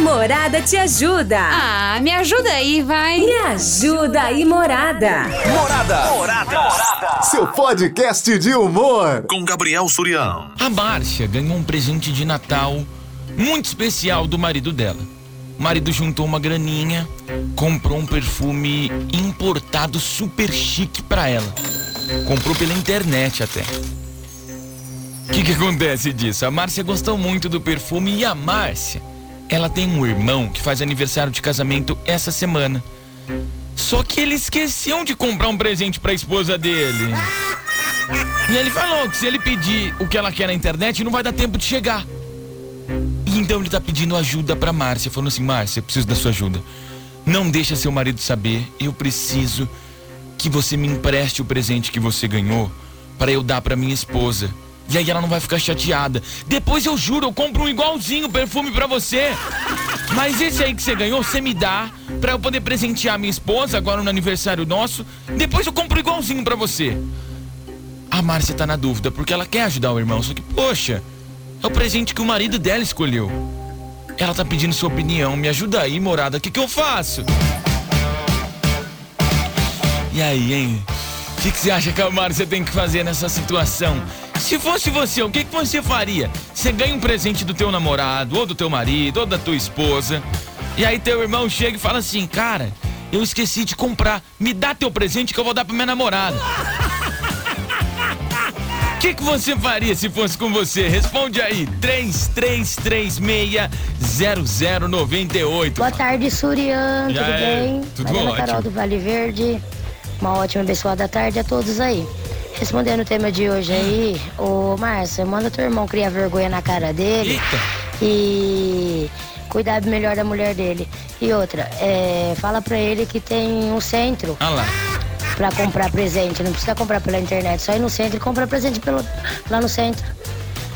Morada te ajuda. Ah, me ajuda aí, vai. Me ajuda aí, Morada. Morada. Morada. Seu podcast de humor. Com Gabriel Surião. A Márcia ganhou um presente de Natal muito especial do marido dela. O marido juntou uma graninha, comprou um perfume importado super chique pra ela. Comprou pela internet até. O que, que acontece disso? A Márcia gostou muito do perfume e a Márcia, ela tem um irmão que faz aniversário de casamento essa semana. Só que ele esqueceu de comprar um presente pra esposa dele. E ele falou que se ele pedir o que ela quer na internet, não vai dar tempo de chegar. E então ele tá pedindo ajuda pra Márcia, falando assim: Márcia, eu preciso da sua ajuda. Não deixa seu marido saber, eu preciso que você me empreste o presente que você ganhou para eu dar pra minha esposa. E aí ela não vai ficar chateada. Depois eu juro, eu compro um igualzinho perfume pra você. Mas esse aí que você ganhou, você me dá pra eu poder presentear minha esposa agora no aniversário nosso. Depois eu compro igualzinho pra você. A Márcia tá na dúvida porque ela quer ajudar o irmão, só que, poxa, é o presente que o marido dela escolheu. Ela tá pedindo sua opinião. Me ajuda aí, morada. O que, que eu faço? E aí, hein? O que, que você acha que a Márcia tem que fazer nessa situação? Se fosse você, o que, que você faria? Você ganha um presente do teu namorado, ou do teu marido, ou da tua esposa. E aí teu irmão chega e fala assim, cara, eu esqueci de comprar. Me dá teu presente que eu vou dar pra minha namorada. O que, que você faria se fosse com você? Responde aí, 3336-0098. Boa tarde, Surian, Já tudo é. bem? Tudo Mariana ótimo. Carol do Vale Verde. Uma ótima abençoada tarde a todos aí. Respondendo o tema de hoje aí, ô Márcia, manda teu irmão criar vergonha na cara dele Eita. e cuidar melhor da mulher dele. E outra, é, fala pra ele que tem um centro Olha lá. pra comprar presente. Não precisa comprar pela internet, só ir no centro e comprar presente pelo, lá no centro.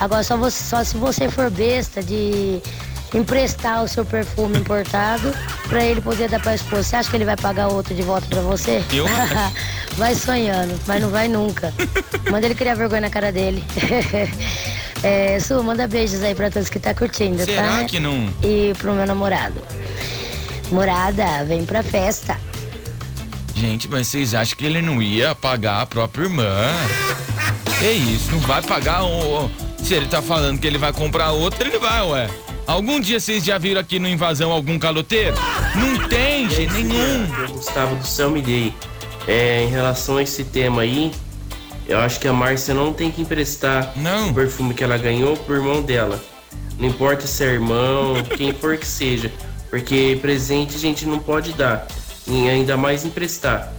Agora só, você, só se você for besta de emprestar o seu perfume importado pra ele poder dar pra esposa. Você acha que ele vai pagar outro de volta pra você? Eu acho. vai sonhando, mas não vai nunca. Manda ele criar vergonha na cara dele. é, Su, manda beijos aí pra todos que tá curtindo, Será tá? que não? E pro meu namorado. Morada, vem pra festa. Gente, mas vocês acham que ele não ia pagar a própria irmã? Que isso, não vai pagar um. Se ele tá falando que ele vai comprar outra, ele vai, ué. Algum dia vocês já viram aqui no Invasão algum caloteiro? Não tem, gente, nenhum. Gustavo do Céu me dei. É, em relação a esse tema aí, eu acho que a Márcia não tem que emprestar Não. o perfume que ela ganhou pro irmão dela. Não importa se é irmão, quem for que seja. Porque presente a gente não pode dar. E ainda mais emprestar.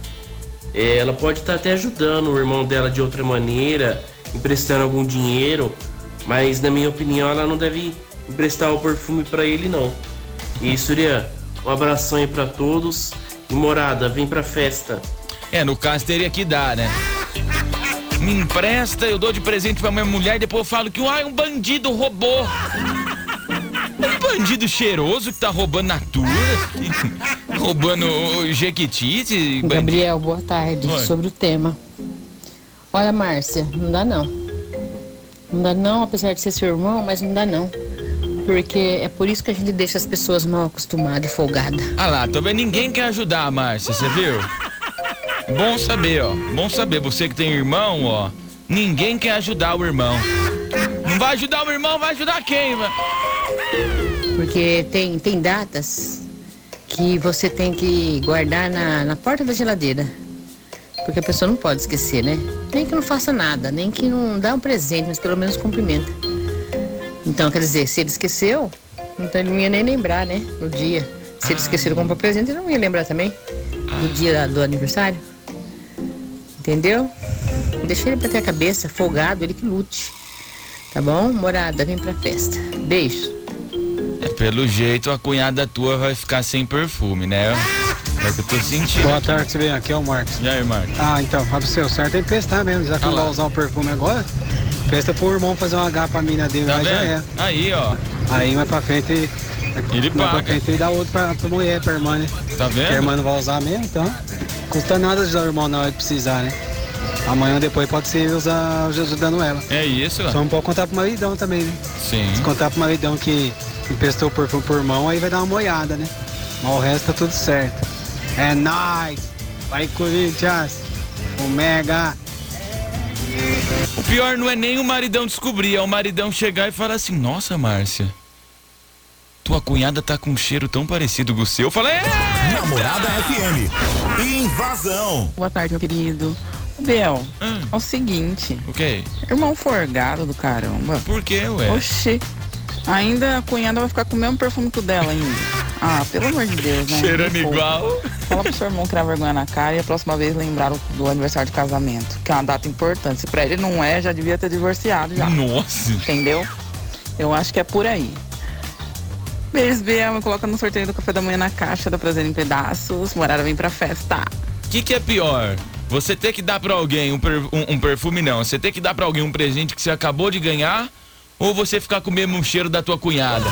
É, ela pode estar até ajudando o irmão dela de outra maneira, emprestando algum dinheiro, mas na minha opinião ela não deve emprestar o perfume pra ele não. E Surya, um abração aí pra todos. E morada, vem pra festa. É, no caso teria que dar, né? Me empresta, eu dou de presente pra minha mulher e depois eu falo que ah, um bandido roubou. Um bandido cheiroso que tá roubando natura, roubando o jequiti. esse bandido. Gabriel, boa tarde. Oi. Sobre o tema. Olha, Márcia, não dá não. Não dá não, apesar de ser seu irmão, mas não dá não. Porque é por isso que a gente deixa as pessoas mal acostumadas e folgadas. Ah lá, vendo ninguém quer ajudar a Márcia, você viu? Bom saber, ó. Bom saber, você que tem irmão, ó. Ninguém quer ajudar o irmão. Não vai ajudar o irmão, vai ajudar quem? vai? Porque tem, tem datas que você tem que guardar na, na porta da geladeira. Porque a pessoa não pode esquecer, né? Nem que não faça nada, nem que não dá um presente, mas pelo menos cumprimenta. Então, quer dizer, se ele esqueceu, então ele não ia nem lembrar, né? No dia. Se ele esqueceu de comprar presente, ele não ia lembrar também. Do dia do aniversário. Entendeu? Deixa ele bater a cabeça, folgado, ele que lute. Tá bom? Morada, vem pra festa. Beijo. É, pelo jeito, a cunhada tua vai ficar sem perfume, né? É o que eu tô sentindo. Boa tarde, você vem aqui, é o Marcos. E aí, Marcos? Ah, então, fala pro seu certo é emprestar mesmo, já que Ah não vai usar o perfume agora. Presta pro irmão fazer uma H pra mina dele, Tá aí já vendo? é. Aí, ó. Aí mais pra frente, Ele mais pra paga. frente ele dá outro pra, pra mulher, pra irmã, né? Tá Que a vendo? irmã não vai usar mesmo, então. Custa nada ajudar o irmão na hora de precisar, né? Amanhã ou depois pode ser usar ajudando ela. É isso, Só ó. não pode contar pro maridão também, né? Sim. Se contar pro maridão que emprestou o perfume por mão, aí vai dar uma moiada, né? Mas o resto tá tudo certo. É nóis! Vai Corinthians! O Mega! O pior não é nem o maridão descobrir, é o maridão chegar e falar assim: Nossa, Márcia, tua cunhada tá com um cheiro tão parecido com o seu. Eu falei: é! Namorada FM. Invasão. Boa tarde, meu querido. Bel, Hum. é o seguinte, O quê? irmão forgado do caramba. Por quê, ué? Oxê, ainda a cunhada vai ficar com o mesmo perfume que o dela ainda. Ah, pelo amor de Deus, né? Cheirando igual. Fala pro seu irmão criar vergonha na cara e a próxima vez lembrar do aniversário de casamento, que é uma data importante. Se pra ele não é, já devia ter divorciado já. Nossa. Entendeu? Eu acho que é por aí. Beijo, me coloca no sorteio do café da manhã na caixa do Prazer em Pedaços. Morada vem pra festa. O que, que é pior? Você ter que dar pra alguém um, per- um- um perfume, não. Você ter que dar pra alguém um presente que você acabou de ganhar ou você ficar com o mesmo cheiro da tua cunhada?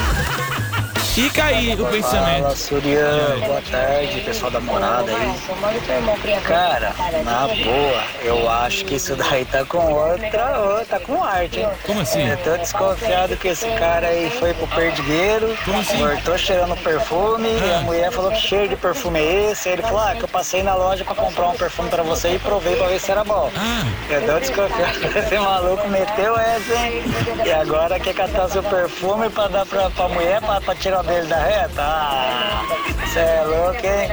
Fica aí o pensamento. Fala, Surian, boa tarde, pessoal da morada aí. Cara, na boa, eu acho que isso daí tá com outra, outra, tá com arte, hein? Como assim? Eu tô desconfiado que esse cara aí foi pro perdigueiro, Como assim? voltou cheirando perfume, e a mulher falou que cheiro de perfume é esse, aí ele falou, ah, que eu passei na loja pra comprar um perfume pra você e provei pra ver se era bom. Ah, Eu tô desconfiado que esse maluco meteu essa, hein? E agora quer catar seu perfume pra dar pra, pra mulher, pra, pra tirar dele da reta? Ah, cê é louco, hein?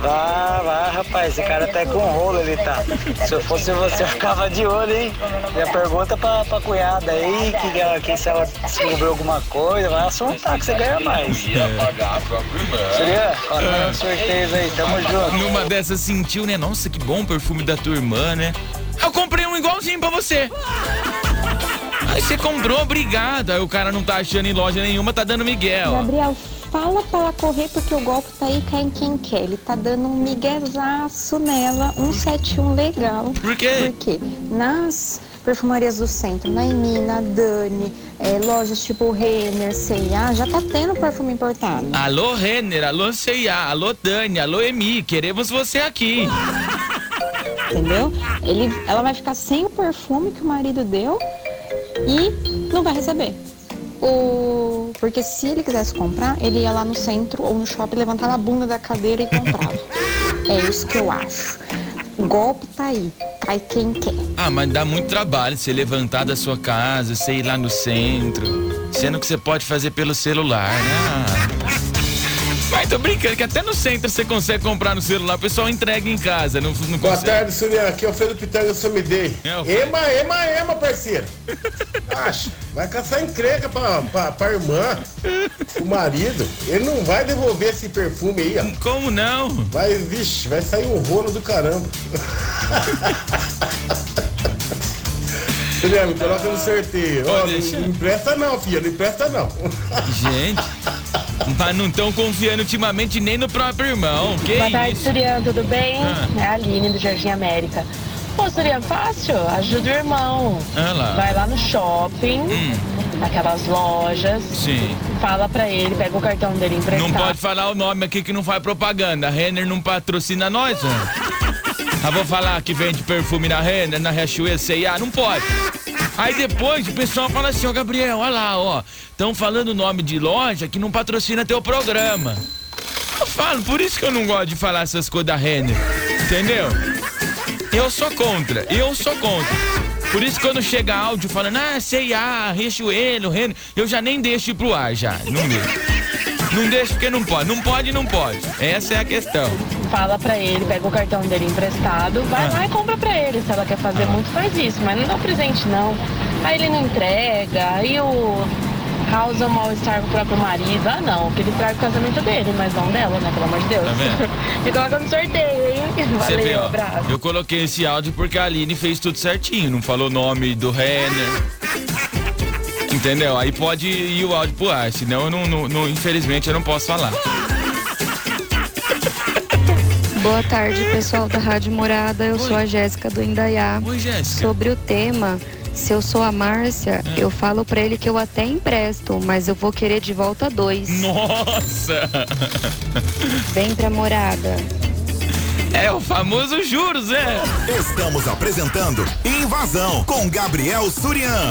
Vá, vá, rapaz, esse cara até com rolo ele tá. Se eu fosse você, eu ficava de olho, hein? Já pergunta pra, pra cunhada aí, que, ela- que se ela descobriu alguma coisa, vai assuntar que você ganha mais. Seria, olha os sorteios aí, tamo junto. numa dessas sentiu, né? Nossa, que bom o perfume da tua irmã, né? Eu comprei um igualzinho pra você. Aí você comprou, obrigado. Aí o cara não tá achando em loja nenhuma, tá dando Miguel. Gabriel, fala pra ela correr porque o golpe tá aí, cai em quem quer. Ele tá dando um miguezaço nela, um 71 legal. Por quê? Por quê? Nas perfumarias do centro, na Emi, na Dani, é, lojas tipo Renner, C&A, já tá tendo perfume importado. Alô, Renner, alô, C&A, alô, Dani, alô, Emi, queremos você aqui. Entendeu? Ele, ela vai ficar sem o perfume que o marido deu e não vai receber. O... Porque se ele quisesse comprar, ele ia lá no centro ou no shopping, levantava a bunda da cadeira e comprava. é isso que eu acho. O golpe tá aí. Cai quem quer. Ah, mas dá muito trabalho você levantar da sua casa, você ir lá no centro. Sendo que você pode fazer pelo celular, né? Mas tô brincando que até no centro você consegue comprar no celular, o pessoal entrega em casa, não, não Boa consegue. tarde, Surian. Aqui é o Felipe Pitanga Somidei. É, Ema, ema, ema, parceiro. Acho. Vai caçar encrenca pra, pra, pra irmã, o marido. Ele não vai devolver esse perfume aí, ó. Como não? Vai, vixe, vai sair um rolo do caramba. Surian, me coloca no sorteio. Ó, Pode não, não empresta não, filha. Não empresta não. Gente, mas não estão confiando ultimamente nem no próprio irmão. Que Boa tarde, isso? Surian, tudo bem? Ah. É a Aline do Jardim América. Pô, Surian, fácil, ajuda o irmão. Ah lá. Vai lá no shopping, Hum, naquelas lojas, sim. fala pra ele, pega o cartão dele emprestado. Não pode falar o nome aqui que não faz propaganda. A Renner não patrocina nós, ó. Ah, vou falar que vende perfume na Renner, na Riachuelo, C&A, não pode. Aí depois o pessoal fala assim, ó, Gabriel, olha lá, ó. Estão falando o nome de loja que não patrocina teu programa. Eu falo, por isso que eu não gosto de falar essas coisas da Renner. Entendeu? Eu sou contra, eu sou contra. Por isso quando chega áudio falando, ah, C&A, Riachuelo, Renner, eu já nem deixo ir pro ar já. Não deixo. Não deixa porque não pode. Não pode, não pode. Essa é a questão. Fala pra ele, pega o cartão dele emprestado, vai Ah. lá e compra pra ele. Se ela quer fazer muito, faz isso, mas não dá presente não. Aí ele não entrega, aí o causa um mal-estar com o próprio marido. Ah não, porque ele estraga o casamento dele, mas não dela, né? Pelo amor de Deus. Tá vendo? Me coloca no sorteio, hein? Você Valeu, vê, ó. abraço. Eu coloquei esse áudio porque a Aline fez tudo certinho. Não falou o nome do Renner. Entendeu? Aí pode ir o áudio pro ar. Senão, eu não, não- não- infelizmente, eu não posso falar. Boa tarde, pessoal da Rádio Morada. Eu sou a Jéssica do Indaiá. Oi, Jéssica. Sobre o tema, se eu sou a Márcia, É. eu falo pra ele que eu até empresto, mas eu vou querer de volta dois. Nossa! Vem pra Morada. É o famoso juros, é? Estamos apresentando Invasão com Gabriel Surian.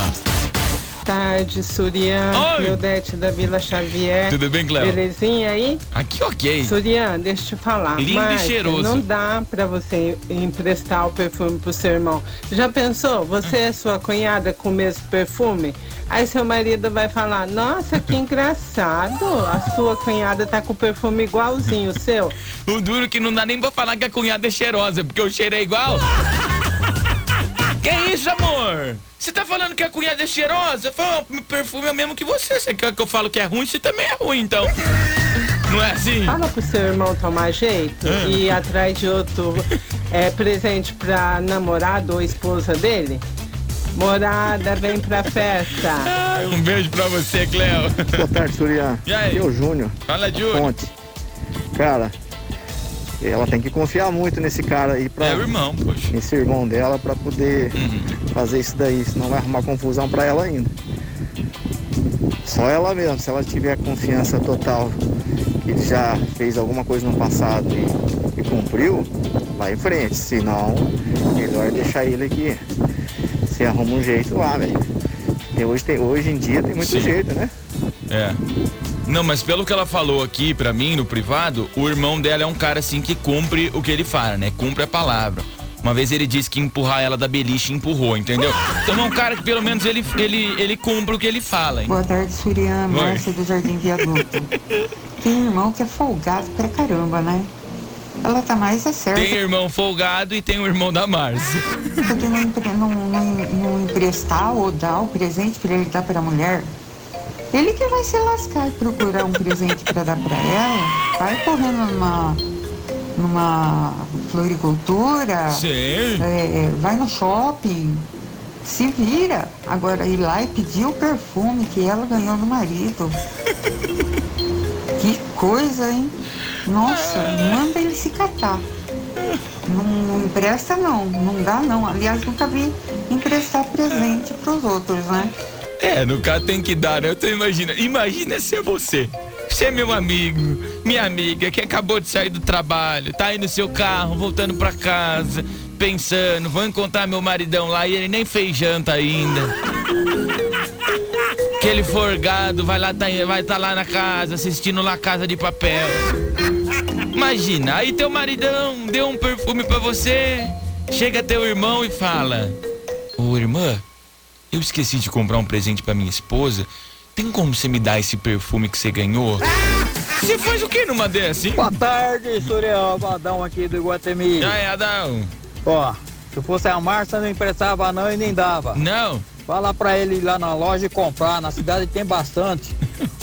Tarde, Surian. Oi. Claudete da Vila Xavier. Tudo bem, Cléo? Belezinha aí? Aqui ok. Surian, deixa eu te falar. Lindo e cheiroso. Não dá pra você emprestar o perfume pro seu irmão. Já pensou? Você e sua cunhada com o mesmo perfume? Aí seu marido vai falar, nossa, que engraçado. A sua cunhada tá com o perfume igualzinho o seu. O duro que não dá nem pra falar que a cunhada é cheirosa, porque o cheiro é igual. que isso, amor? Você tá falando que a cunhada é cheirosa? Fala, meu perfume é o mesmo que você. Você quer que eu falo que é ruim? Você também é ruim, então. Não é assim? Fala pro seu irmão tomar jeito Ah. e ir atrás de outro é, presente pra namorado ou esposa dele. Morada, vem pra festa. Um beijo pra você, Cleo. Boa tarde, Surian. E aí? Aqui é o Júnior. Fala, Júnior. Ponte. Cara, ela tem que confiar muito nesse cara aí pra. É o irmão, poxa. Uhum. Nesse irmão dela pra poder fazer isso daí, senão vai arrumar confusão pra ela ainda. Só ela mesmo, se ela tiver confiança total que ele já fez alguma coisa no passado e, e cumpriu, vai em frente. Senão, melhor deixar ele aqui. Você arruma um jeito lá, velho. Hoje, tem, hoje em dia tem muito Sim. jeito, né? É. Não, mas pelo que ela falou aqui pra mim no privado, o irmão dela é um cara assim que cumpre o que ele fala, né? Cumpre a palavra. Uma vez ele disse que empurrar ela da beliche empurrou, entendeu? Então é um cara que pelo menos ele, ele, ele cumpre o que ele fala. hein? Boa tarde, Surian, Oi. Márcia do Jardim Viaduto. Tem irmão que é folgado pra caramba, né? Ela tá mais é certa. Tem irmão folgado e tem o irmão da Márcia. Porque não, não, não, não emprestar ou dar o presente pra ele dar pra mulher. Ele que vai se lascar e procurar um presente pra dar pra ela. Vai correndo numa, numa floricultura. Sim. é, vai no shopping. Se vira. Agora ir lá e pedir o perfume que ela ganhou do marido. Que coisa, hein? Nossa, manda ele se catar. Não, não empresta não, não dá não. Aliás, nunca vi emprestar presente pros outros, né? É, no caso tem que dar, né? Eu tô imaginando. Imagina ser você. Você é meu amigo, minha amiga, que acabou de sair do trabalho, tá aí no seu carro, voltando pra casa, pensando, vou encontrar meu maridão lá e ele nem fez janta ainda. Aquele forgado vai lá, tá, vai estar lá na casa, assistindo lá Casa de Papel. Imagina, aí teu maridão deu um perfume pra você, chega teu irmão e fala: Ô irmã, eu esqueci de comprar um presente pra minha esposa. Tem como você me dar esse perfume que você ganhou? Você faz o que numa dessa, hein? Boa tarde, Suriel, Badão aqui do Iguatemi. Aí, Adão? Ó, se fosse a Márcia, não emprestava não e nem dava. Não? Fala pra ele ir lá na loja e comprar, na cidade tem bastante.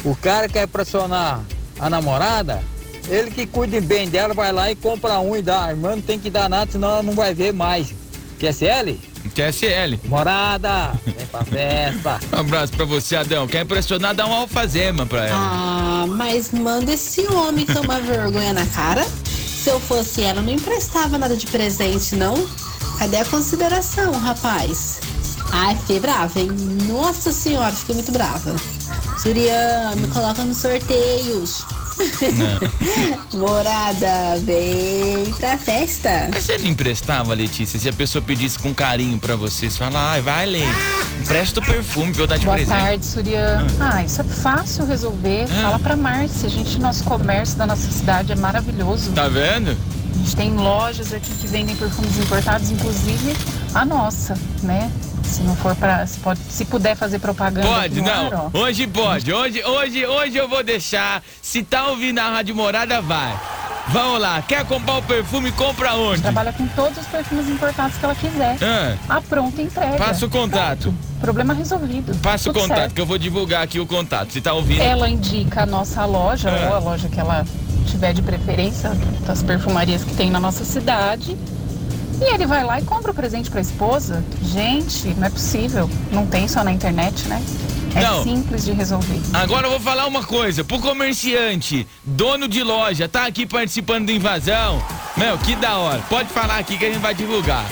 O cara quer pressionar a namorada, ele que cuide bem dela, vai lá e compra um e dá. A irmã não tem que dar nada, senão ela não vai ver mais. Quer CL? QSL. Morada, vem pra festa. Um abraço pra você, Adão. Quer impressionar, dá um alfazema pra ela. Ah, mas manda esse homem tomar vergonha na cara. Se eu fosse ela, eu não emprestava nada de presente, não. Cadê a consideração, rapaz? Ai, fiquei brava, hein? Nossa senhora, fiquei muito brava. Surian, me coloca nos sorteios. Morada, vem pra festa. Mas você não emprestava, Letícia? Se a pessoa pedisse com carinho pra você, você fala, ai, vai, Lê, empresta o perfume pra eu dar de Boa presente. tarde, Surian. Ah, isso é fácil resolver. Fala pra Márcia. A gente, nosso comércio da nossa cidade é maravilhoso. Tá vendo? A gente tem lojas aqui que vendem perfumes importados, inclusive a nossa, né? Se não for para, se, pode, se puder fazer propaganda. Pode, não. ar. Hoje pode. Hoje, hoje, hoje eu vou deixar. Se tá ouvindo a Rádio Morada, vai. Vamos lá. Quer comprar o perfume? Compra onde? Trabalha com todos os perfumes importados que ela quiser. Ah. A pronta entrega. Passa o contato. Problema resolvido. Passa o contato, certo. que eu vou divulgar aqui o contato. Se tá ouvindo. Ela indica a nossa loja, Ah. ou a loja que ela tiver de preferência, das perfumarias que tem na nossa cidade. E ele vai lá e compra o presente pra esposa. Gente, não é possível. Não tem só na internet, né? É Não. simples de resolver. Agora eu vou falar uma coisa, pro comerciante, dono de loja, tá aqui participando do invasão. Meu, que da hora. Pode falar aqui que a gente vai divulgar.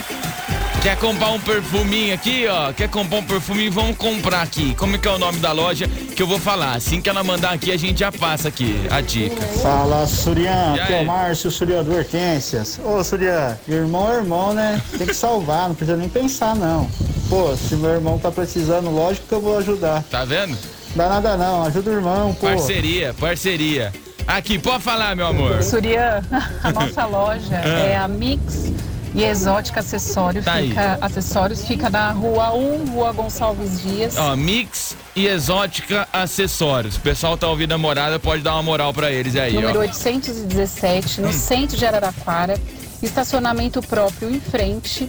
Quer comprar um perfuminho aqui, ó? Quer comprar um perfuminho? Vamos comprar aqui. Como é que é o nome da loja que eu vou falar? Assim que ela mandar aqui, a gente já passa aqui a dica. Fala, Surian, aqui é o Márcio, Surian do Hortências. Ô, Surian, irmão é irmão, né? Tem que salvar, não precisa nem pensar, não. Pô, se meu irmão tá precisando, lógico que eu vou ajudar. Tá vendo? Dá nada não, ajuda o irmão, pô. Parceria, parceria. Aqui, pode falar, meu amor. Surya, a nossa loja Ah. é a Mix e Exótica Acessório. Tá aí. fica, acessórios fica na rua 1, rua Gonçalves Dias. Ó, Mix e Exótica Acessórios. O pessoal tá ouvindo a morada, pode dar uma moral pra eles aí, número ó. 817, no centro de Araraquara. Estacionamento próprio em frente.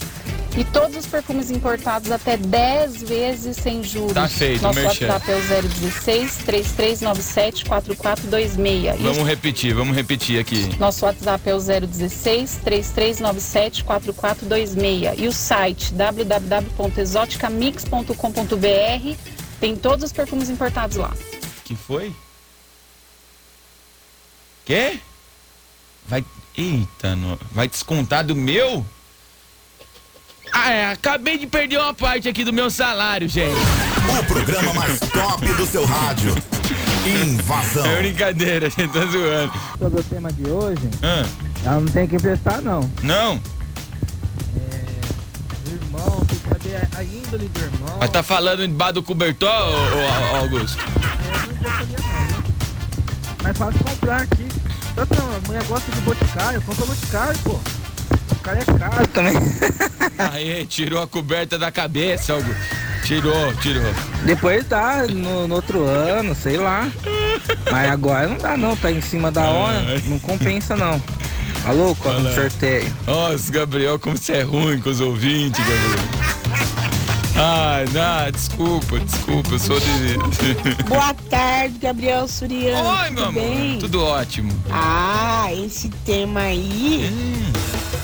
E todos os perfumes importados até 10 vezes sem juros. Tá feito, Nosso merchan. WhatsApp é o 016 3397 4426. E Vamos repetir, vamos repetir aqui. Nosso WhatsApp é o 016 3397 4426 e o site www.exoticamix.com.br tem todos os perfumes importados lá. Que foi? Quê? Vai. Eita, no... vai descontar do meu? Ah, é, acabei de perder uma parte aqui do meu salário, gente. O programa mais top do seu rádio. Invasão. É brincadeira, a gente tá zoando. Sobre o tema de hoje, Ah, ela não tem que emprestar não. não? O irmão, tem que saber a índole do irmão. Mas tá falando debaixo do cobertor, ô, ô, Augusto? Mais fácil comprar aqui. Tanto não, a mulher gosta de boticário, compra boticário, pô. Boticário é caro também. Aí, tirou a coberta da cabeça, Augusto. Tirou, tirou. Depois dá no, no outro ano, sei lá. Mas agora não dá não, tá em cima da hora. Não compensa não. Alô, com Olha sorteio. Nossa, Gabriel, como você é ruim com os ouvintes, Gabriel. Ai, não, desculpa, desculpa, eu sou de. Boa tarde, Gabriel Suriano. Oi, meu Tudo amor. bem? Tudo ótimo. Ah, esse tema aí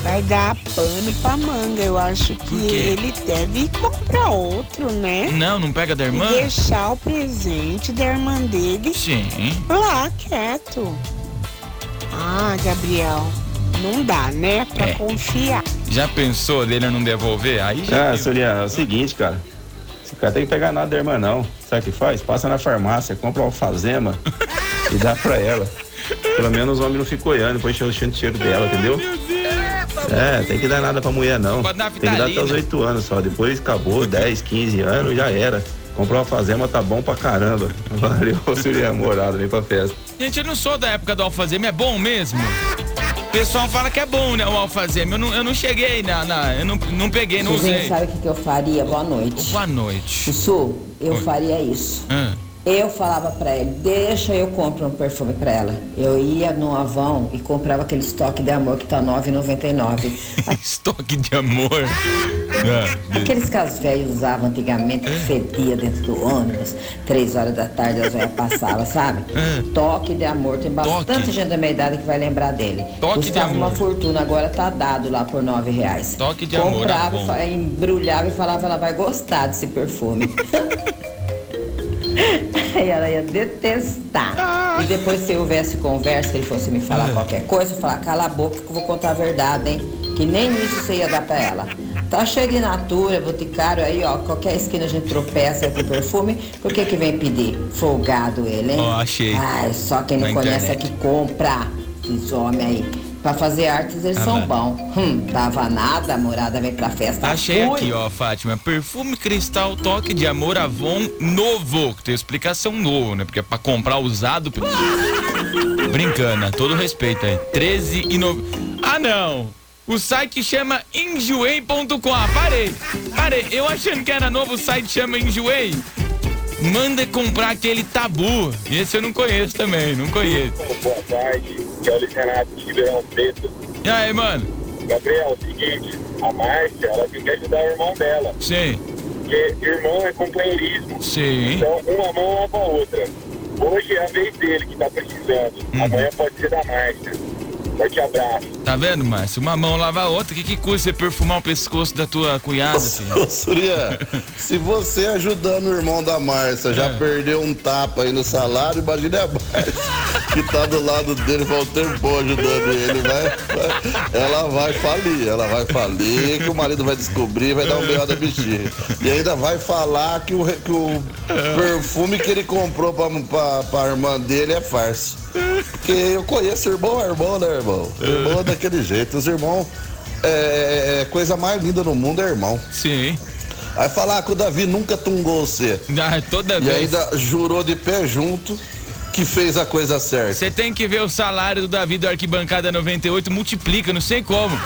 vai dar pano pra manga. Eu acho que ele deve comprar outro, né? Não, não pega da irmã? E deixar o presente da irmã dele Sim. lá quieto. Ah, Gabriel, não dá, né? Pra É. confiar. Já pensou dele não devolver? Aí já. Ah, Suriano, é o seguinte, cara. Esse cara tem que pegar nada da irmã, não. Sabe o que faz? Passa na farmácia, compra uma alfazema e dá pra ela. Pelo menos o homem não fica olhando, depois enchendo o cheiro dela, entendeu? É, tem que dar nada pra mulher, não. Pode dar Tem que dar até os 8 anos só. Depois acabou, 10, 15 anos, já era. Comprou uma alfazema, tá bom pra caramba. Valeu, Suriano, morado, vem pra festa. Gente, eu não sou da época do alfazema, é bom mesmo? O pessoal fala que é bom, né, o alfazema. Eu não, eu não cheguei na, na- Eu não, não peguei, não Suzinho, usei. sabe o que, que eu faria? Boa noite. Boa noite. Su, eu Oi. faria isso. Ah, Eu falava pra ele, deixa eu comprar um perfume pra ela. Eu ia no Avon e comprava aquele estoque de amor que tá R$ 9,99. estoque de amor. Ah, Aqueles que as velhas usavam antigamente, que fedia dentro do ônibus, três horas da tarde as velhas passavam, sabe? Toque de amor, tem bastante gente da minha idade que vai lembrar dele. Toque de Custava uma amor. fortuna, agora tá dado lá por nove reais. Toque de amor, Comprava, fa- embrulhava e falava, ela vai gostar desse perfume. E ela ia detestar. E depois, se houvesse conversa, ele fosse me falar qualquer coisa, eu falar, cala a boca que eu vou contar a verdade, hein? Que nem isso você ia dar pra ela. Tá cheio de natura, boticário aí, ó. Qualquer esquina a gente tropeça com perfume. Por que que vem pedir? Folgado ele, hein? Ó, achei. Ai, só quem não Na conhece internet. é que compra. Esses homens aí. Pra fazer artes eles Ah, são bons. Hum, dava nada, a morada vem pra festa. Achei Fui. aqui, ó, Fátima. Perfume cristal toque de amor Avon novo. Tem explicação novo, né? Porque é pra comprar usado. Brincando, todo respeito aí. 13 e no... Ah, não! O site chama enjoei.com. Ah, parei. Parei. Eu achando que era novo, o site chama Enjoei. Manda comprar aquele tabu. Esse eu não conheço também, não conheço. Boa tarde, que é o Luiz Renato de Ribeirão Preto. E aí, mano? Gabriel, é o seguinte, a Márcia, ela tem que ajudar o irmão dela. Sim. Porque irmão é companheirismo. Sim. Então, uma mão lava a outra. Hoje é a vez dele que tá precisando. Uhum. Amanhã pode ser da Márcia. Forte abraço. Tá vendo, Márcio? Uma mão lava a outra. O que, que custa você perfumar o pescoço da tua cunhada, filho? Ô, Surya, se você ajudando o irmão da Márcia já É. perdeu um tapa aí no salário, imagine a Márcia que tá do lado dele, um tempo ajudando ele, vai, ela vai falir, ela vai falir, que o marido vai descobrir, vai dar um B.O. da bexiga. E ainda vai falar que o, que o perfume que ele comprou pra, pra, pra irmã dele é farsa. Porque eu conheço irmão, é irmão, né, irmão? Irmão é daquele jeito. Os irmãos, é, é coisa mais linda no mundo é irmão. Sim. Aí falar que o Davi nunca tungou você. Ah, toda E vez. ainda jurou de pé junto que fez a coisa certa. Você tem que ver o salário do Davi do Arquibancada 98, multiplica, não sei como.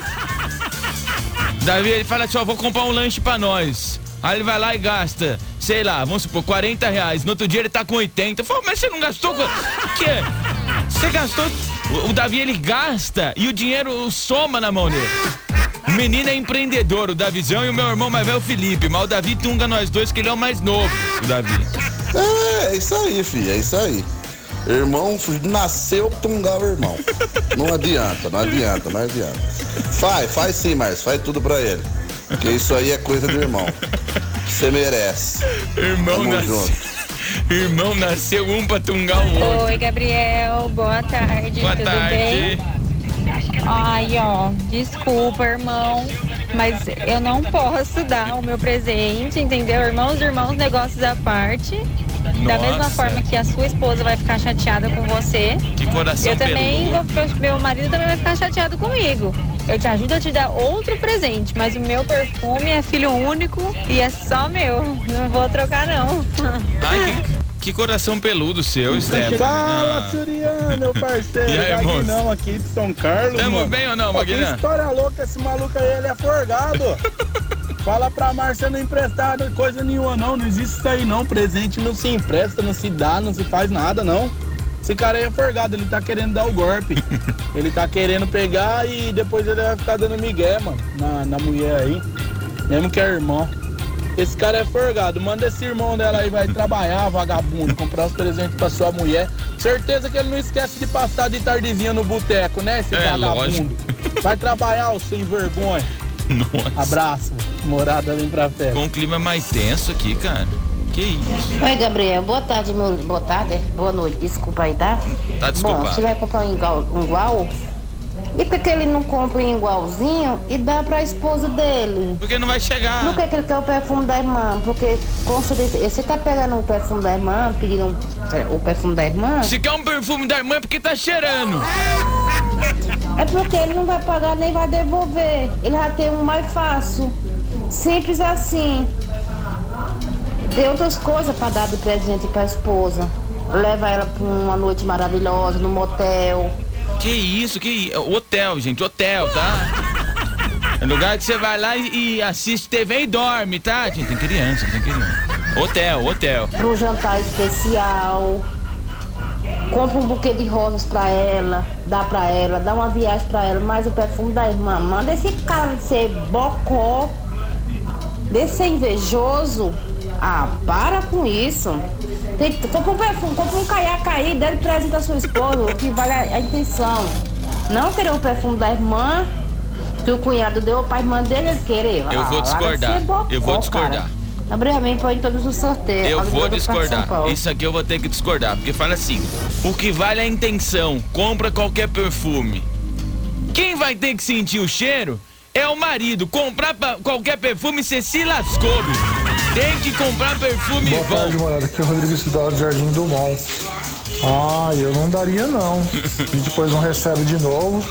Davi, ele fala assim, ó, vou comprar um lanche pra nós. Aí ele vai lá e gasta, sei lá, vamos supor, 40 reais. No outro dia ele tá com 80. Eu falo, mas você não gastou com... O quê? Você gastou... O, o Davi, ele gasta e o dinheiro soma na mão dele. O menino é empreendedor, o Davizão e o meu irmão mais velho, o Felipe. Mas o Davi tunga nós dois, que ele é o mais novo, o Davi. É, é isso aí, filho, é isso aí. Irmão nasceu tungar o irmão. Não adianta, não adianta, não adianta. Faz, faz sim, Márcio, faz tudo pra ele. Porque isso aí é coisa do irmão. Você merece. Irmão Tamo nasceu- junto. Irmão nasceu um pra tungar o outro. Oi, Gabriel. Boa tarde. Boa Tudo tarde. bem? Ai, ó, desculpa, irmão, mas eu não posso dar o meu presente, entendeu? Irmãos, irmãos, negócios à parte. Da mesma forma que a sua esposa vai ficar chateada com você. Que coração Eu também, vou, meu marido também vai ficar chateado comigo. Eu te ajudo a te dar outro presente, mas o meu perfume é filho único e é só meu. Não vou trocar, não. Ai, que, que coração peludo seu, Stefano. Fala, Ah. Suriano, meu parceiro. E aí, moço? Magnão aqui de São Carlos. Tamo mano. bem ou não, Pô, Que Magnão? história louca, esse maluco aí, ele é forgado. Fala pra Márcia não emprestar coisa nenhuma, não. Não existe isso aí, não. Presente não se empresta, não se dá, não se faz nada, não. Esse cara aí é forgado, ele tá querendo dar o golpe. ele tá querendo pegar e depois ele vai ficar dando migué, mano, na, na mulher aí. Mesmo que é irmão. Esse cara é forgado. Manda esse irmão dela aí, vai trabalhar, vagabundo, comprar os presentes pra sua mulher. Certeza que ele não esquece de passar de tardezinha no boteco, né, esse É, vagabundo? lógico. Vai trabalhar, ô sem vergonha. Nossa. Abraço. Morada vem pra festa. Com um clima mais tenso aqui, cara. Que isso? Oi, Gabriel. Boa tarde, meu. Boa tarde. Boa noite. Desculpa aí, tá? Tá desculpado. Bom, você vai comprar um igual, um igual? E por que ele não compra um igualzinho e dá pra esposa dele? Porque não vai chegar. Por que, que ele quer o perfume da irmã? Porque, com certeza, você tá pegando o perfume da irmã, pedindo um- o perfume da irmã? Se quer um perfume da irmã é porque tá cheirando. É porque ele não vai pagar nem vai devolver. Ele já tem um mais fácil. Simples assim. Tem outras coisas pra dar de presente pra esposa. Leva ela pra uma noite maravilhosa no motel. Que isso, que? Hotel, gente, hotel, tá? É lugar que você vai lá e, assiste TV e dorme, tá? Gente, tem criança, tem criança. Hotel, hotel. Pro jantar especial. Compra um buquê de rosas pra ela, dá pra ela, dá uma viagem pra ela, mais o perfume da irmã. Manda esse cara ser bocó, de ser invejoso. Ah, para com isso. Tem, compra um perfume, compra um caiaque aí, dê de presente à sua esposa, o que vale a, a intenção. Não querer o perfume da irmã, que o cunhado deu pra irmã dele ele querer. Eu Ah, vou de discordar. bocó, Eu vou discordar. cara. Mim põe em todos os sorteios. Eu vou discordar. Isso aqui eu vou ter que discordar. Porque fala assim: o que vale é a intenção. Compra qualquer perfume. Quem vai ter que sentir o cheiro é o marido. Comprar qualquer perfume, você se lascou, bicho. Tem que comprar perfume Boa bom. tarde, morada. Aqui é o Rodrigo Cidade Jardim do Mall. Ah, eu não daria não. E depois não recebe de novo.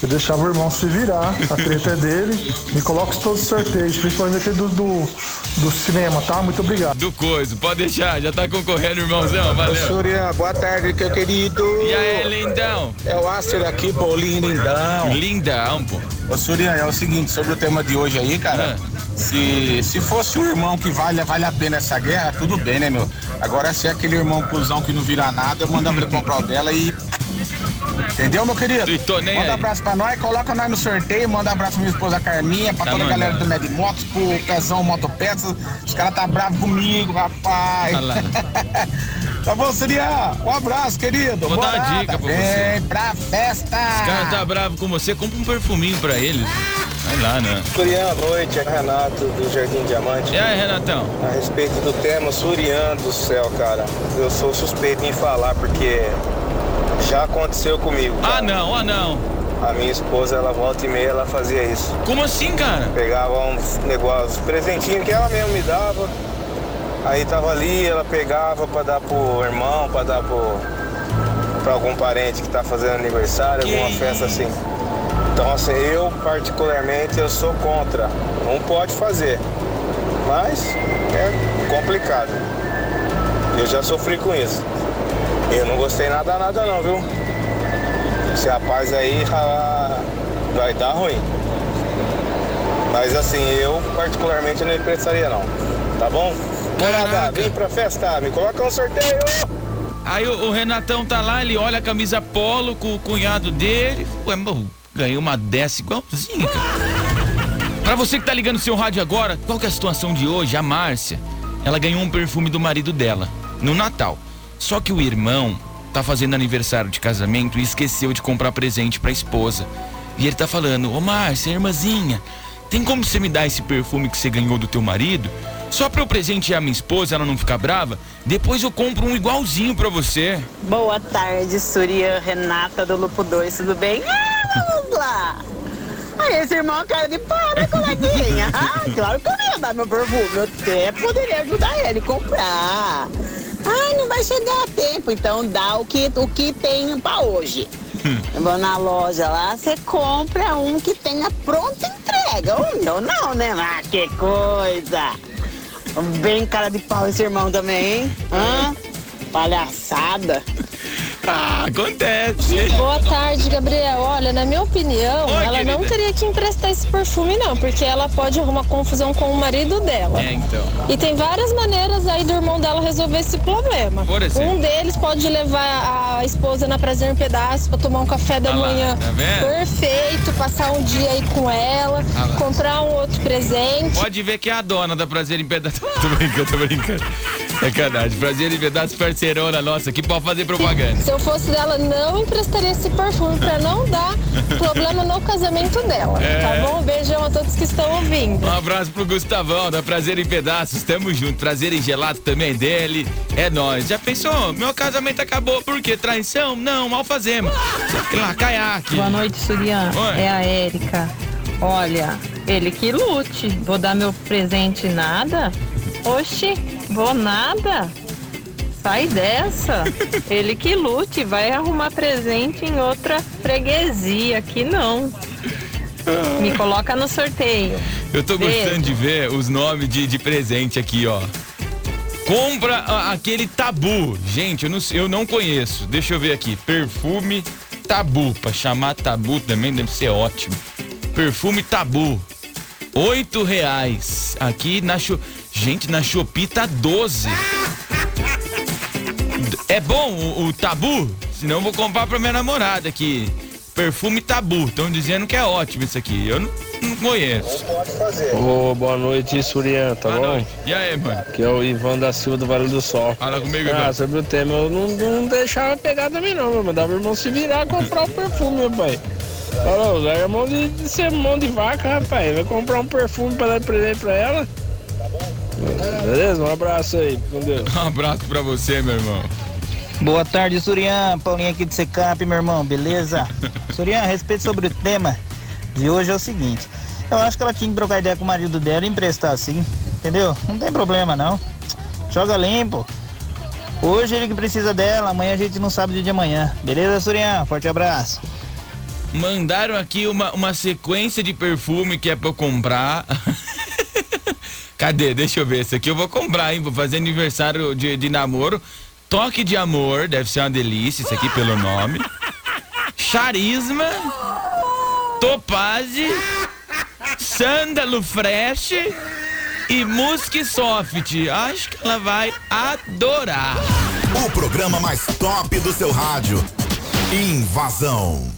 Eu deixava o irmão se virar. A treta é dele. Me coloca todos os sorteios, principalmente do, do, do cinema, tá? Muito obrigado. Do coisa, pode deixar, já tá concorrendo, irmãozão. Valeu. Surya, boa tarde, meu querido. E aí, lindão? É o Aster aqui, Paulinho Lindão. Lindão, pô. Ô, Surya, é o seguinte, sobre o tema de hoje aí, cara. Se, se fosse o irmão que vale, vale a pena essa guerra, tudo bem, né, meu? Agora, se é aquele irmão cuzão que não vira nada, eu mando ele comprar o dela e. Entendeu, meu querido? E tô nem manda aí. abraço pra nós, coloca nós no sorteio, manda abraço pra minha esposa Carminha, pra Tá toda a galera do Med Motos, pro Pezão Motopeças. Os caras tá bravos comigo, rapaz. Tá tá bom, Surya? Um abraço, querido. Vou dar uma dica pra Vem você. pra festa. Os caras tá bravo com você, compra um perfuminho pra eles. Vai lá, né? Surian, boa noite, é Renato do Jardim Diamante. E aí, Renatão? A respeito do tema Surian do céu, cara, eu sou suspeito em falar porque já aconteceu comigo. Ah, não, ah, não. A minha esposa, ela volta e meia, ela fazia isso. Como assim, cara? Pegava uns negócios, presentinho que ela mesmo me dava. Aí tava ali, ela pegava pra dar pro irmão, pra dar pro, pra algum parente que tá fazendo aniversário, alguma festa assim. Então assim, eu particularmente eu sou contra. Não pode fazer. Mas é complicado. Eu já sofri com isso. Eu não gostei nada, nada não, viu? Esse rapaz aí ah, vai dar ruim. Mas assim, eu particularmente não emprestaria não. Tá bom? Morada, vem pra festa, me coloca um sorteio! Aí o, o Renatão tá lá, ele olha a camisa polo com o cunhado dele. Ué, meu, ganhei uma dessa igualzinha. Pra você que tá ligando seu rádio agora, qual que é a situação de hoje? A Márcia, ela ganhou um perfume do marido dela, no Natal. Só que o irmão tá fazendo aniversário de casamento e esqueceu de comprar presente pra esposa. E ele tá falando, ô Márcia, irmãzinha, tem como você me dar esse perfume que você ganhou do teu marido? Só pra eu presentear minha esposa, ela não ficar brava? Depois eu compro um igualzinho pra você. Boa tarde, Surya Renata do Lupo 2, tudo bem? Ah, vamos lá! Aí, esse irmão é cara de pau, né, coleguinha? Ah, claro que eu ia dar meu perfume, eu até poderia ajudar ele a comprar. Ai, não vai chegar a tempo, então dá o que, o que tem pra hoje. Eu vou na loja lá, você compra um que tenha pronta entrega. O meu não, né? Ah, que coisa! Bem cara de pau esse irmão também, hein? Hã? Palhaçada. Ah, acontece. Boa tarde, Gabriel. Olha, na minha opinião, Oi, ela não querida. teria que emprestar esse perfume, não, porque ela pode arrumar confusão com o marido dela. É, então. E tem várias maneiras aí do irmão dela resolver esse problema. Por exemplo? Um deles pode levar a esposa na Prazer em Pedaços pra tomar um café da Ah lá, manhã tá perfeito, passar um dia aí com ela, Ah comprar um outro presente. Pode ver que é a dona da Prazer em Pedaços. tô brincando, tô brincando. É verdade. Prazer em Pedaços, parceirona nossa, que pode fazer propaganda. Se eu fosse dela, não emprestaria esse perfume pra não dar problema no casamento dela. É. Tá bom? Beijão a todos que estão ouvindo. Um abraço pro Gustavão, da Prazer em Pedaços. Tamo junto. Prazer em gelado também dele. É nóis. Já pensou? Meu casamento acabou. Por quê? Traição? Não, mal fazemos. Lá, caiaque. Boa noite, Surian. Oi. É a Érica. Olha, ele que lute. Vou dar meu presente nada? Oxi, vou nada. Sai dessa. Ele que lute, vai arrumar presente em outra freguesia. Aqui não. Me coloca no sorteio. Eu tô Beijo. gostando de ver os nomes de, de presente aqui, ó. Compra a- aquele tabu. Gente, eu não, eu não conheço. Deixa eu ver aqui. Perfume tabu. Pra chamar tabu também deve ser ótimo. Perfume tabu. Oito reais. Aqui na Shopee. Gente, na Shopee tá 12. É bom o, o tabu? Senão eu vou comprar pra minha namorada aqui. Perfume tabu. Estão dizendo que é ótimo isso aqui. Eu não, não conheço. Ô, boa noite, Surian, tá bom? E aí, mano? Que é o Ivan da Silva do Vale do Sol. Fala comigo, Ah, Ivan. sobre o tema, eu não, não deixava pegar também não, meu. Mandava o irmão se virar e comprar o perfume, meu pai. Falou, larga a mão de, de ser mão de vaca, rapaz. Vai comprar um perfume pra dar de presente pra ela. Beleza? Um abraço aí, com Deus. Um abraço pra você, meu irmão. Boa tarde, Surian. Paulinho aqui do Secap, meu irmão, beleza? Surian, a respeito sobre o tema de hoje é o seguinte. Eu acho que ela tinha que trocar ideia com o marido dela e emprestar assim, entendeu? Não tem problema, não. Joga limpo. Hoje ele que precisa dela, amanhã a gente não sabe o dia de amanhã. Beleza, Surian? Forte abraço. Mandaram aqui uma, uma sequência de perfume que é pra eu comprar. Cadê? Deixa eu ver. Esse aqui eu vou comprar, hein? Vou fazer aniversário de, de namoro. Toque de amor, deve ser uma delícia, isso aqui pelo nome. Charisma. Topaz. Sândalo Fresh. E Musk Soft. Acho que ela vai adorar. O programa mais top do seu rádio. Invasão.